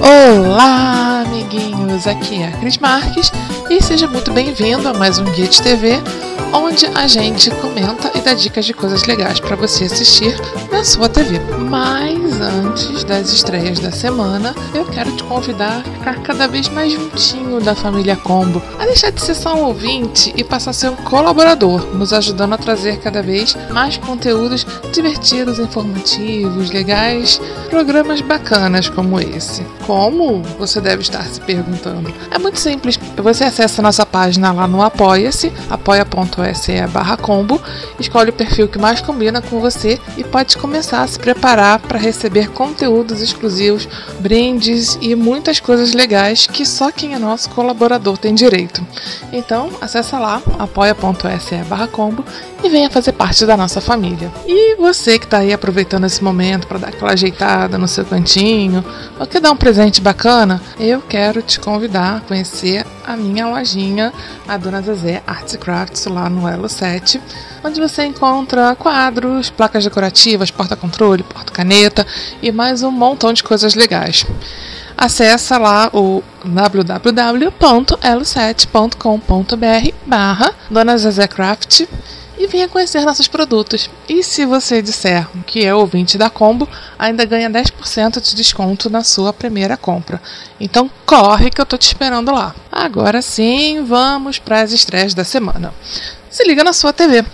Olá, amiguinhos! Aqui é a Cris Marques e seja muito bem-vindo a mais um Guia de TV, onde a gente comenta e dá dicas de coisas legais para você assistir na sua TV. Mas antes das estreias da semana, eu quero te convidar a ficar cada vez mais juntinho da família Combo, a deixar de ser só um ouvinte e passar a ser um colaborador, nos ajudando a trazer cada vez mais conteúdos divertidos, informativos, legais, programas bacanas como esse. Como? Você deve estar se perguntando. É muito simples. Você acessa nossa página lá no Apoia-se, apoia.se barra combo, escolhe o perfil que mais combina com você e pode começar a se preparar para receber conteúdos exclusivos, brindes e muitas coisas legais que só quem é nosso colaborador tem direito. Então, acessa lá apoia.se barra combo e venha fazer parte da nossa família. E você que está aí aproveitando esse momento para dar aquela ajeitada no seu cantinho, ou quer dar um presente bacana, eu quero te convidar a conhecer a minha lojinha, a Dona Zezé Arts Crafts, lá no Elo 7, onde você encontra quadros, placas decorativas, porta-controle, porta-caneta e mais um montão de coisas legais. Acesse lá o www.l7.com.br barra Dona Zezé Craft e venha conhecer nossos produtos. E se você disser que é ouvinte da Combo, ainda ganha 10% de desconto na sua primeira compra. Então corre que eu tô te esperando lá. Agora sim, vamos para as estreias da semana. Se liga na sua TV.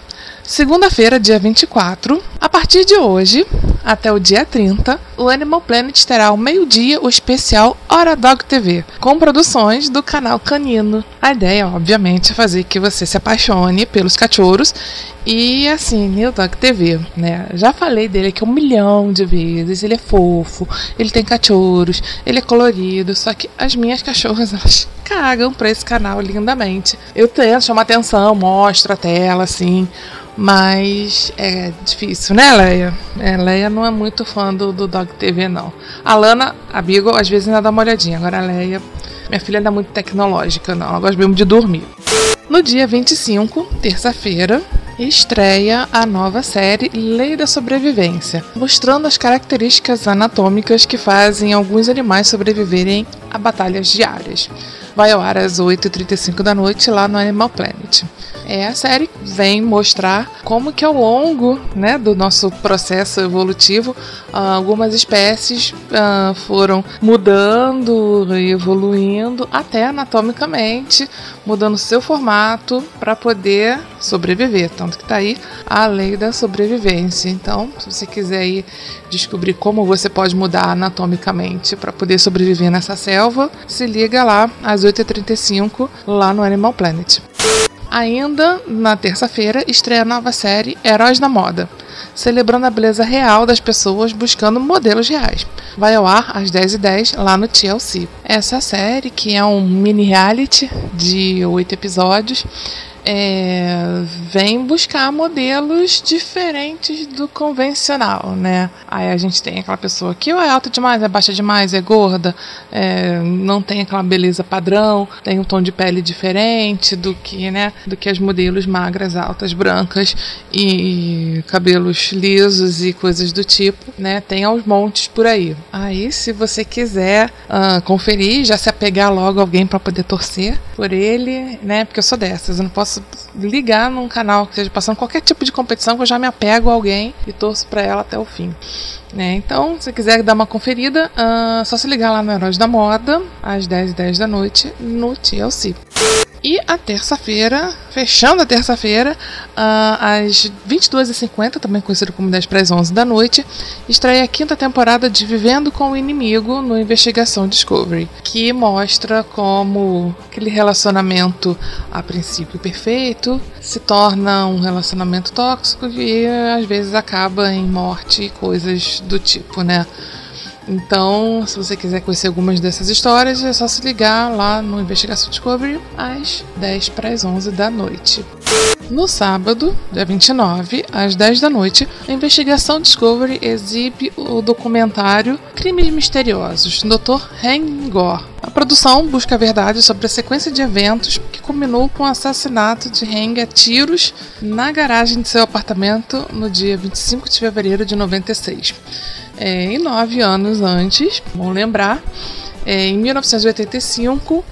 Segunda-feira, dia 24, a partir de hoje até o dia 30, o Animal Planet terá ao meio-dia o especial Hora Dog TV, com produções do canal Canino. A ideia, obviamente, é fazer que você se apaixone pelos cachorros e assim, o Dog TV, né? Já falei dele aqui um milhão de vezes. Ele é fofo, ele tem cachorros, ele é colorido. Só que as minhas cachorras, elas cagam pra esse canal lindamente. Eu tento chamar atenção, mostro a tela, assim. Mas é difícil, né, Leia? É, Leia não é muito fã do, do Dog TV, não. A Lana, a Beagle, às vezes ainda dá uma olhadinha. Agora a Leia, minha filha ainda é muito tecnológica, não. Ela gosta mesmo de dormir. No dia 25, terça-feira, estreia a nova série Lei da Sobrevivência, mostrando as características anatômicas que fazem alguns animais sobreviverem a batalhas diárias. Vai ao ar às 8h35 da noite lá no Animal Planet. É, a série vem mostrar como que ao longo né, do nosso processo evolutivo algumas espécies uh, foram mudando e evoluindo até anatomicamente, mudando seu formato para poder sobreviver. Tanto que está aí a lei da sobrevivência. Então, se você quiser descobrir como você pode mudar anatomicamente para poder sobreviver nessa selva, se liga lá às 8h35 lá no Animal Planet. Ainda na terça-feira estreia a nova série Heróis da Moda, celebrando a beleza real das pessoas buscando modelos reais. Vai ao ar às 10h10 lá no TLC. Essa série, que é um mini reality de oito episódios, é, vem buscar modelos diferentes do convencional, né? Aí a gente tem aquela pessoa que é alta demais, é baixa demais, é gorda, é, não tem aquela beleza padrão, tem um tom de pele diferente do que, né? Do que as modelos magras, altas, brancas e cabelos lisos e coisas do tipo, né? Tem aos montes por aí. Aí, se você quiser uh, conferir, já se apegar logo a alguém para poder torcer, por ele, né? Porque eu sou dessas, eu não posso ligar num canal que esteja passando qualquer tipo de competição que eu já me apego a alguém e torço para ela até o fim. Né? Então, se quiser dar uma conferida, uh, só se ligar lá no Heróis da Moda, às 10h10 10 da noite, no TLC. E a terça-feira, fechando a terça-feira, uh, às 22h50, também conhecido como 10 para as 11 da noite, estreia a quinta temporada de Vivendo com o Inimigo no Investigação Discovery, que mostra como aquele relacionamento a princípio perfeito se torna um relacionamento tóxico e às vezes acaba em morte e coisas do tipo, né? Então, se você quiser conhecer algumas dessas histórias, é só se ligar lá no Investigação Discovery às 10 para as 11 da noite. No sábado, dia 29, às 10 da noite, a Investigação Discovery exibe o documentário Crimes Misteriosos, Dr. Hang Gore. A produção busca a verdade sobre a sequência de eventos que culminou com o assassinato de Hang a tiros na garagem de seu apartamento no dia 25 de fevereiro de 96. É, e nove anos antes, vamos lembrar, é, em 1985, uh,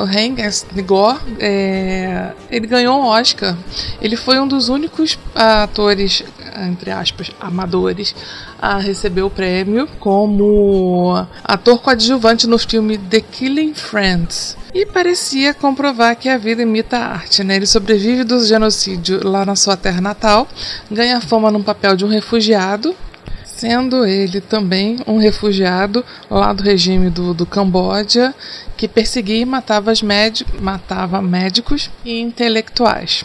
o Hank Gore é, ele ganhou um Oscar. Ele foi um dos únicos atores, entre aspas, amadores, a receber o prêmio como ator coadjuvante no filme The Killing Friends. E parecia comprovar que a vida imita a arte, né? Ele sobrevive do genocídio lá na sua terra natal, ganha fama num papel de um refugiado sendo ele também um refugiado lá do regime do, do Camboja que perseguia e matava, matava médicos e intelectuais.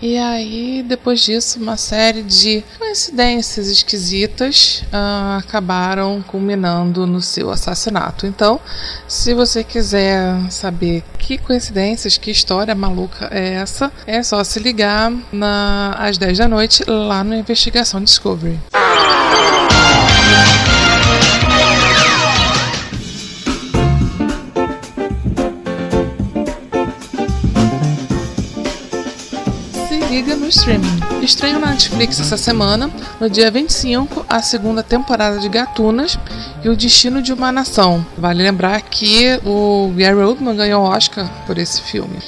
E aí, depois disso, uma série de coincidências esquisitas uh, acabaram culminando no seu assassinato. Então, se você quiser saber que coincidências, que história maluca é essa, é só se ligar na, às 10 da noite lá no Investigação Discovery. No streaming. Estreio na Netflix essa semana, no dia 25, a segunda temporada de Gatunas e O Destino de uma Nação. Vale lembrar que o Gary Oldman ganhou o Oscar por esse filme.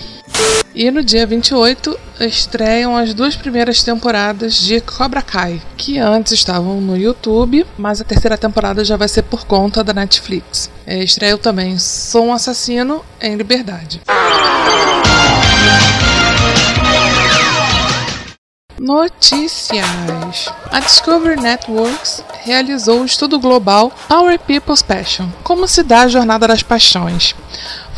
E no dia 28 estreiam as duas primeiras temporadas de Cobra Kai, que antes estavam no YouTube, mas a terceira temporada já vai ser por conta da Netflix. É, estreiou também Sou um Assassino em Liberdade. Notícias: A Discovery Networks realizou o estudo global Our People's Passion Como se dá a jornada das paixões.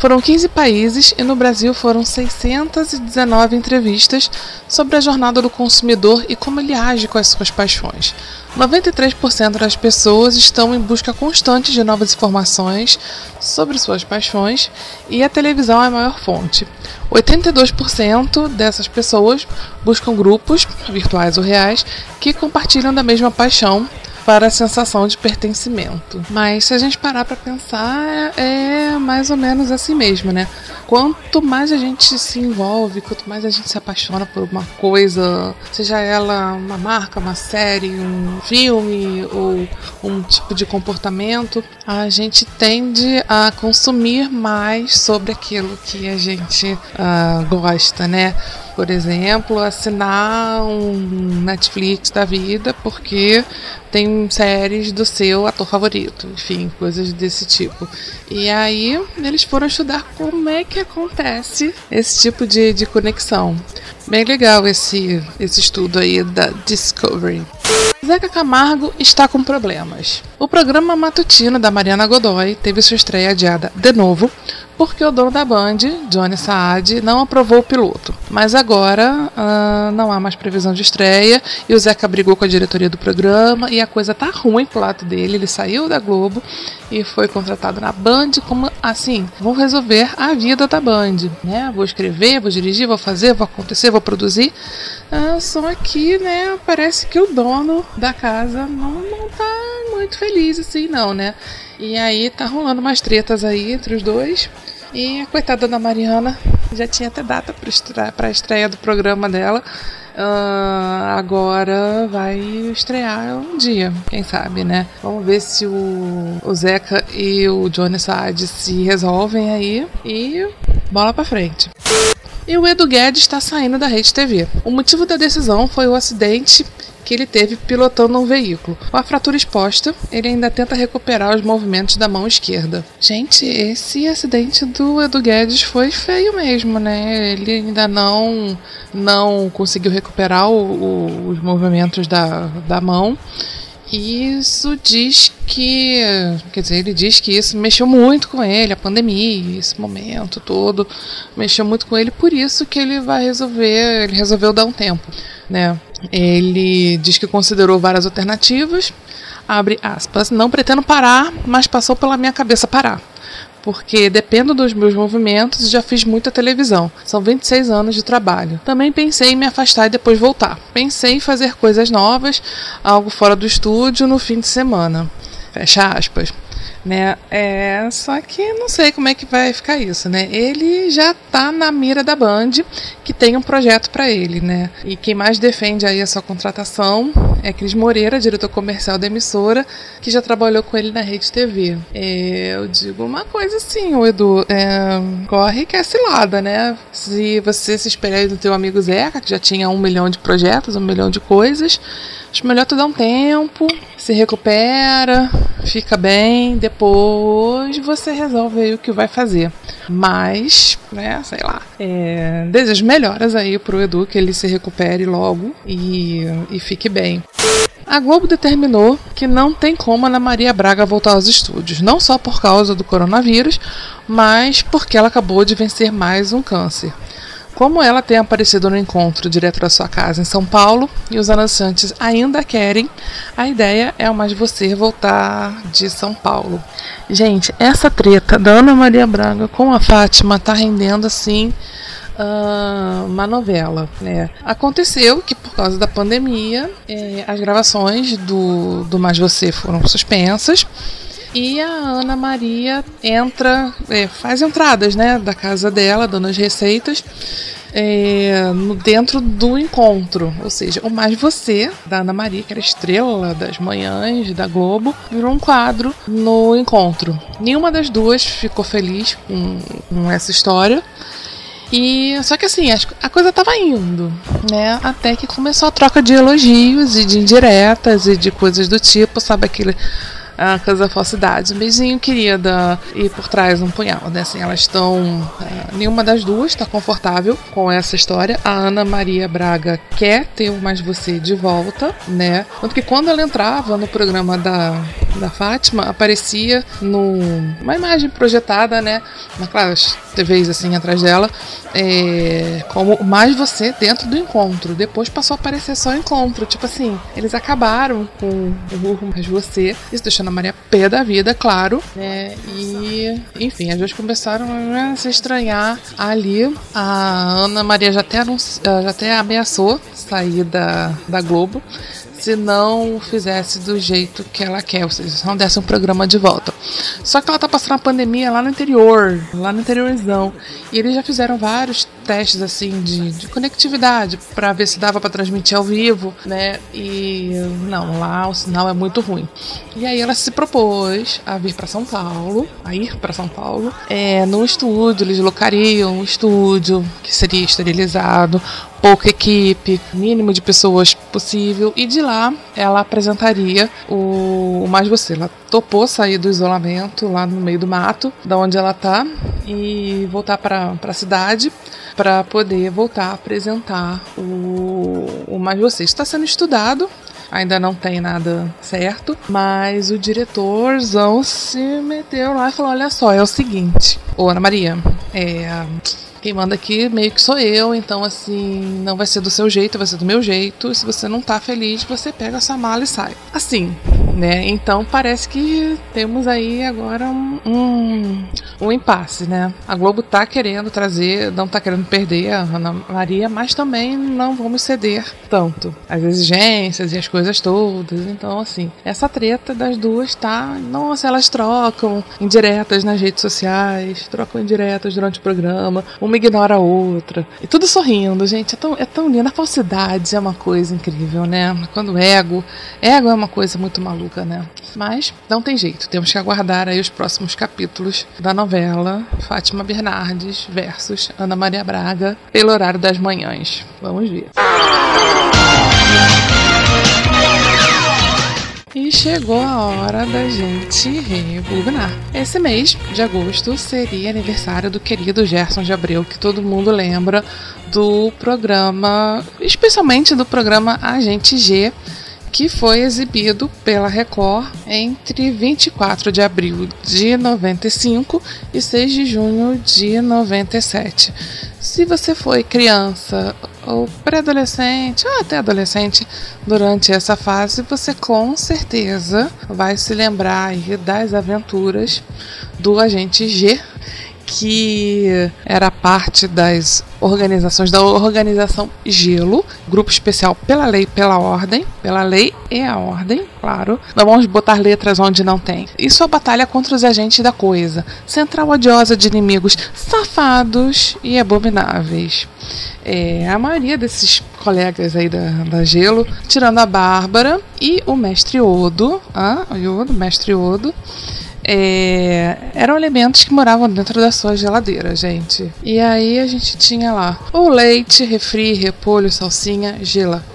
Foram 15 países e no Brasil foram 619 entrevistas sobre a jornada do consumidor e como ele age com as suas paixões. 93% das pessoas estão em busca constante de novas informações sobre suas paixões e a televisão é a maior fonte. 82% dessas pessoas buscam grupos, virtuais ou reais, que compartilham da mesma paixão para a sensação de pertencimento. Mas se a gente parar para pensar, é mais ou menos assim mesmo, né? Quanto mais a gente se envolve, quanto mais a gente se apaixona por uma coisa, seja ela uma marca, uma série, um filme ou um tipo de comportamento, a gente tende a consumir mais sobre aquilo que a gente uh, gosta, né? Por exemplo, assinar um Netflix da vida porque tem séries do seu ator favorito, enfim, coisas desse tipo. E aí eles foram estudar como é que acontece esse tipo de, de conexão. Bem legal esse, esse estudo aí da Discovery. Zeca Camargo está com problemas. O programa matutino da Mariana Godoy teve sua estreia adiada de novo porque o dono da Band, Johnny Saad, não aprovou o piloto. Mas agora uh, não há mais previsão de estreia e o Zeca brigou com a diretoria do programa e a coisa tá ruim pro lado dele. Ele saiu da Globo e foi contratado na Band como assim, vou resolver a vida da Band, né? Vou escrever, vou dirigir, vou fazer, vou acontecer, vou produzir. Uh, só que, né, parece que o dono da casa não, não tá muito feliz assim, não, né? E aí tá rolando umas tretas aí entre os dois. E a coitada da Mariana já tinha até data para a estreia do programa dela. Uh, agora vai estrear um dia, quem sabe, né? Vamos ver se o, o Zeca e o Johnny Saad se resolvem aí. E bola pra frente. E o Edu Guedes está saindo da Rede TV. O motivo da decisão foi o acidente que ele teve pilotando um veículo. Com a fratura exposta, ele ainda tenta recuperar os movimentos da mão esquerda. Gente, esse acidente do Edu Guedes foi feio mesmo, né? Ele ainda não não conseguiu recuperar o, o, os movimentos da, da mão. Isso diz que, quer dizer, ele diz que isso mexeu muito com ele, a pandemia, esse momento todo, mexeu muito com ele, por isso que ele vai resolver, ele resolveu dar um tempo, né? Ele diz que considerou várias alternativas, abre aspas, não pretendo parar, mas passou pela minha cabeça parar porque dependo dos meus movimentos e já fiz muita televisão. São 26 anos de trabalho. Também pensei em me afastar e depois voltar. Pensei em fazer coisas novas, algo fora do estúdio no fim de semana. Fecha aspas né? É, só que não sei como é que vai ficar isso, né? Ele já tá na mira da Band, que tem um projeto para ele, né? E quem mais defende aí a sua contratação é Cris Moreira, diretor comercial da emissora, que já trabalhou com ele na Rede TV. É, eu digo uma coisa assim, o Edu, é, corre que é cilada, né? Se você se espelhar no teu amigo Zeca, que já tinha um milhão de projetos, um milhão de coisas, acho melhor tu dar um tempo, se recupera, fica bem, depois você resolve aí o que vai fazer. Mas, né, sei lá. É, desejo melhoras aí pro Edu, que ele se recupere logo e, e fique bem. A Globo determinou que não tem como a Ana Maria Braga voltar aos estúdios, não só por causa do coronavírus, mas porque ela acabou de vencer mais um câncer. Como ela tem aparecido no encontro direto da sua casa em São Paulo e os anunciantes ainda querem, a ideia é o mais você voltar de São Paulo. Gente, essa treta da Ana Maria Braga com a Fátima tá rendendo assim uma novela. Né? Aconteceu que por causa da pandemia eh, as gravações do, do Mais Você foram suspensas. E a Ana Maria entra, é, faz entradas, né, da casa dela, dando as receitas, é, dentro do encontro. Ou seja, o Mais Você, da Ana Maria, que era estrela das manhãs da Globo, virou um quadro no encontro. Nenhuma das duas ficou feliz com, com essa história. E só que assim, a coisa tava indo, né? Até que começou a troca de elogios e de indiretas e de coisas do tipo, sabe aquele a Casa Falsidade. Um beijinho, querida. E por trás um punhal, né? Assim, elas estão. Uh, nenhuma das duas está confortável com essa história. A Ana Maria Braga quer ter Mais Você de volta, né? Tanto que quando ela entrava no programa da, da Fátima, aparecia numa imagem projetada, né? Naquelas TVs assim atrás dela, é, como Mais Você dentro do encontro. Depois passou a aparecer só encontro. Tipo assim, eles acabaram com o Mais Você. Isso deixando a Maria pé da vida, claro. Né? E, enfim, as duas começaram a se estranhar ali. A Ana Maria já até, anunci... já até ameaçou sair da, da Globo se não fizesse do jeito que ela quer, ou seja, se não desse um programa de volta. Só que ela tá passando a pandemia lá no interior, lá no interiorzão, e eles já fizeram vários testes assim de, de conectividade para ver se dava para transmitir ao vivo, né? E não, lá o sinal é muito ruim. E aí ela se propôs a vir para São Paulo, a ir para São Paulo, é, no estúdio, eles locariam um estúdio que seria esterilizado, pouca equipe, mínimo de pessoas possível, e de lá ela apresentaria o, o Mais Você. Ela topou sair do isolamento lá no meio do mato, da onde ela tá, e voltar para a cidade para poder voltar a apresentar o, o Mais Você. Está sendo estudado, ainda não tem nada certo, mas o diretorzão se meteu lá e falou: olha só, é o seguinte, ô Ana Maria, é quem manda aqui meio que sou eu, então assim, não vai ser do seu jeito, vai ser do meu jeito. Se você não tá feliz, você pega a sua mala e sai. Assim, né? Então parece que temos aí agora um, um, um impasse, né? A Globo tá querendo trazer, não tá querendo perder a Ana Maria, mas também não vamos ceder tanto as exigências e as coisas todas. Então, assim, essa treta das duas tá. Nossa, elas trocam indiretas nas redes sociais, trocam indiretas durante o programa. Uma ignora a outra. E tudo sorrindo, gente. É tão, é tão lindo. A falsidade é uma coisa incrível, né? Quando ego. Ego é uma coisa muito maluca maluca, né? Mas não tem jeito, temos que aguardar aí os próximos capítulos da novela Fátima Bernardes versus Ana Maria Braga pelo horário das manhãs. Vamos ver. E chegou a hora da gente rebobinar. Esse mês de agosto seria aniversário do querido Gerson de Abreu, que todo mundo lembra do programa, especialmente do programa Agente G, que foi exibido pela Record entre 24 de abril de 95 e 6 de junho de 97. Se você foi criança ou pré-adolescente ou até adolescente durante essa fase, você com certeza vai se lembrar das aventuras do agente G que era parte das organizações da organização Gelo, grupo especial pela lei pela ordem, pela lei e a ordem, claro. Não vamos botar letras onde não tem. E sua batalha contra os agentes da coisa, central odiosa de inimigos safados e abomináveis. É, a maioria desses colegas aí da, da Gelo, tirando a Bárbara e o mestre Odo, ah, o mestre Odo, é, eram elementos que moravam dentro da sua geladeira, gente. E aí a gente tinha lá o leite, refri, repolho, salsinha,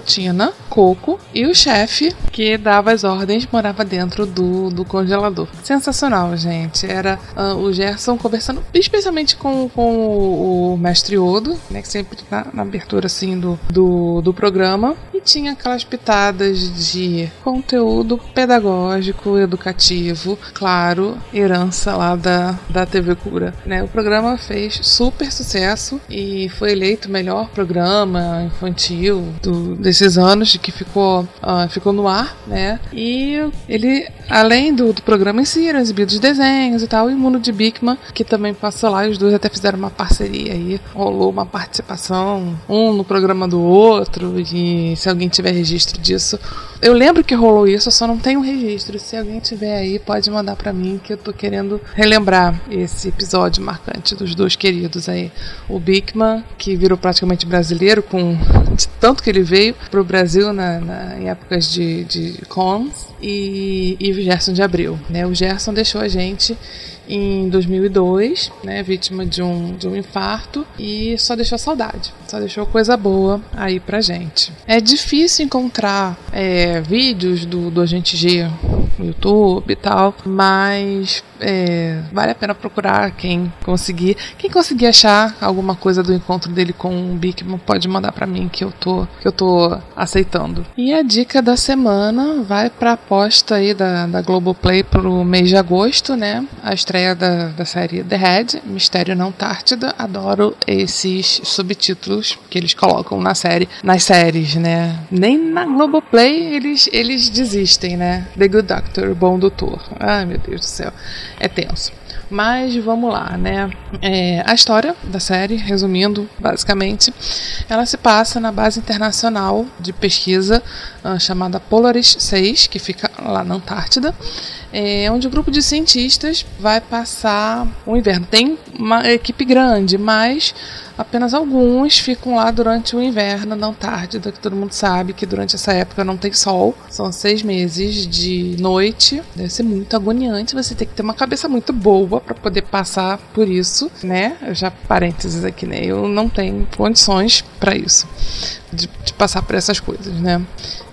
gelatina, coco e o chefe que dava as ordens morava dentro do, do congelador. Sensacional, gente. Era uh, o Gerson conversando especialmente com, com o, o mestre Odo, né, que sempre na, na abertura assim do, do, do programa. E tinha aquelas pitadas de conteúdo pedagógico, educativo, claro herança lá da, da TV Cura. Né? O programa fez super sucesso e foi eleito o melhor programa infantil do, desses anos que ficou, uh, ficou no ar, né? E ele, além do, do programa em si, eram exibidos desenhos e tal, e o Mundo de Bigman, que também passou lá, e os dois até fizeram uma parceria aí, rolou uma participação, um no programa do outro, e se alguém tiver registro disso, eu lembro que rolou isso, eu só não tenho registro. Se alguém tiver aí, pode mandar para mim que eu tô querendo relembrar esse episódio marcante dos dois queridos aí. O Bigman, que virou praticamente brasileiro, com de tanto que ele veio pro Brasil na, na em épocas de, de cons, e, e o Gerson de Abreu. Né? O Gerson deixou a gente em 2002, né, vítima de um, de um infarto, e só deixou saudade, só deixou coisa boa aí pra gente. É difícil encontrar é, vídeos do, do Agente G no YouTube e tal, mas é, vale a pena procurar quem conseguir. Quem conseguir achar alguma coisa do encontro dele com o Bigman pode mandar para mim que eu tô que eu tô aceitando. E a dica da semana vai para aposta aí da, da Globoplay pro mês de agosto, né? A estreia da, da série The Head, Mistério na Antártida. Adoro esses subtítulos que eles colocam na série, nas séries, né? Nem na Globoplay eles eles desistem, né? The Good Doctor, Bom Doutor. Ai, meu Deus do céu é tenso. Mas vamos lá, né? É, a história da série, resumindo, basicamente, ela se passa na base internacional de pesquisa uh, chamada Polaris 6, que fica lá na Antártida, é, onde o um grupo de cientistas vai passar o inverno. Tem uma equipe grande, mas apenas alguns ficam lá durante o inverno na Antártida, que todo mundo sabe que durante essa época não tem sol. São seis meses de noite. Deve ser muito agoniante. Você tem que ter uma cabeça muito boa para poder passar por isso, né? Já parênteses aqui, né? Eu não tenho condições para isso. De, de, passar por essas coisas, né?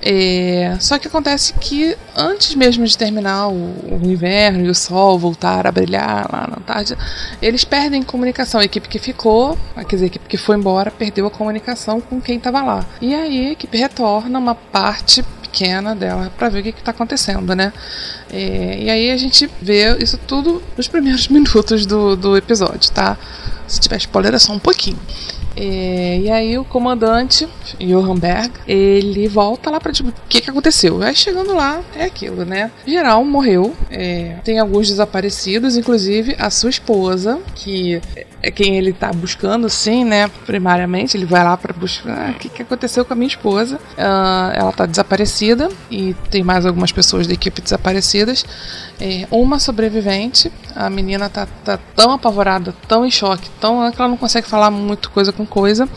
É, só que acontece que antes mesmo de terminar o, o, inverno e o sol voltar a brilhar lá na Antártida, eles perdem comunicação. A equipe que ficou, quer dizer, a equipe que foi embora, perdeu a comunicação com quem estava lá. E aí a equipe retorna uma parte pequena dela para ver o que está acontecendo, né? É, e aí a gente vê isso tudo nos primeiros minutos do, do episódio, tá? Se tiver spoiler é só um pouquinho. É, e aí o comandante, Johan Berg, ele volta lá pra tipo, o que, que aconteceu? Aí chegando lá, é aquilo, né? Geral morreu, é, tem alguns desaparecidos, inclusive a sua esposa, que é quem ele tá buscando, sim, né? Primariamente, ele vai lá para buscar ah, o que, que aconteceu com a minha esposa. Uh, ela tá desaparecida e tem mais algumas pessoas da equipe desaparecidas. É, uma sobrevivente, a menina tá, tá tão apavorada, tão em choque, tão que ela não consegue falar muito coisa com coisa,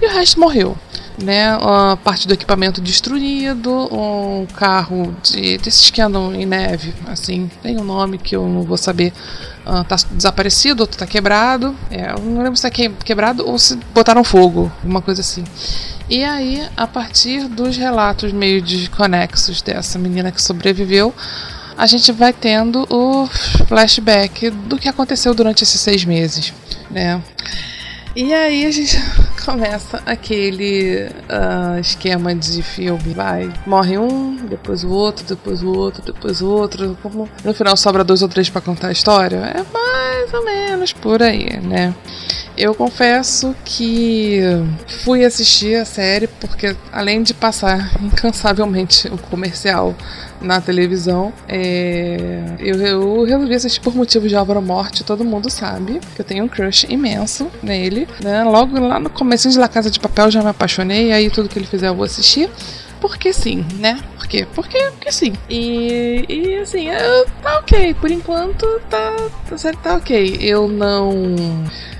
e o resto morreu. Né? A parte do equipamento destruído, um carro de, desses que andam em neve, assim, tem um nome que eu não vou saber. Uh, tá desaparecido, outro tá quebrado. É, eu não lembro se tá quebrado ou se botaram fogo, uma coisa assim. E aí, a partir dos relatos meio desconexos dessa menina que sobreviveu, a gente vai tendo o flashback do que aconteceu durante esses seis meses, né? E aí a gente começa aquele uh, esquema de filme. Vai, morre um, depois o outro, depois o outro, depois o outro. Como no final sobra dois ou três para contar a história. É mais ou menos por aí, né? Eu confesso que fui assistir a série porque, além de passar incansavelmente o comercial na televisão, é... eu, eu, resolvi assistir por motivos de Álvaro Morte. Todo mundo sabe que eu tenho um crush imenso nele. Né? Logo lá no começo de La Casa de Papel já me apaixonei, aí tudo que ele fizer eu vou assistir. Porque sim, né? Por quê? Porque, porque sim. E, e assim, eu, tá ok. Por enquanto, tá, tá, tá ok. Eu não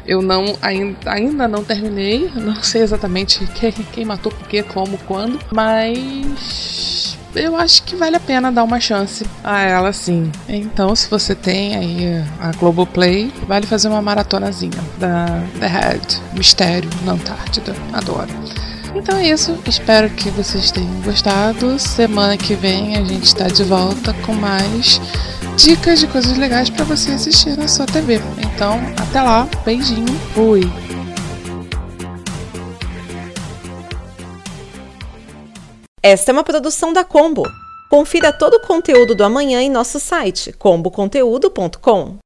eu não ainda, ainda não terminei, não sei exatamente quem, quem matou, por quê, como, quando, mas eu acho que vale a pena dar uma chance a ela sim. Então, se você tem aí a Globoplay, vale fazer uma maratonazinha da The Head, Mistério na Antártida. Adoro. Então é isso, espero que vocês tenham gostado. Semana que vem a gente está de volta com mais dicas de coisas legais para você assistir na sua TV. Então, até lá, beijinho, fui! Esta é uma produção da Combo. Confira todo o conteúdo do amanhã em nosso site comboconteúdo.com.